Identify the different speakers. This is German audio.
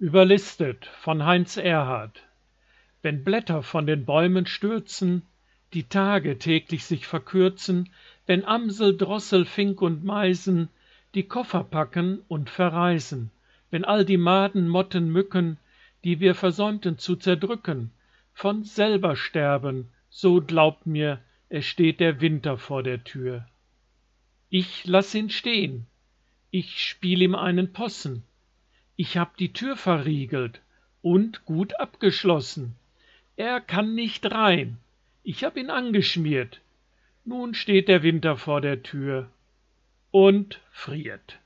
Speaker 1: Überlistet von Heinz Erhardt Wenn Blätter von den Bäumen stürzen, die Tage täglich sich verkürzen, wenn Amsel, Drossel, Fink und Meisen die Koffer packen und verreisen, wenn all die Maden, Motten, Mücken, die wir versäumten zu zerdrücken, von selber sterben, so glaubt mir, es steht der Winter vor der Tür. Ich lass ihn stehen, ich spiel ihm einen Possen, ich hab die Tür verriegelt und gut abgeschlossen. Er kann nicht rein, ich hab ihn angeschmiert. Nun steht der Winter vor der Tür und friert.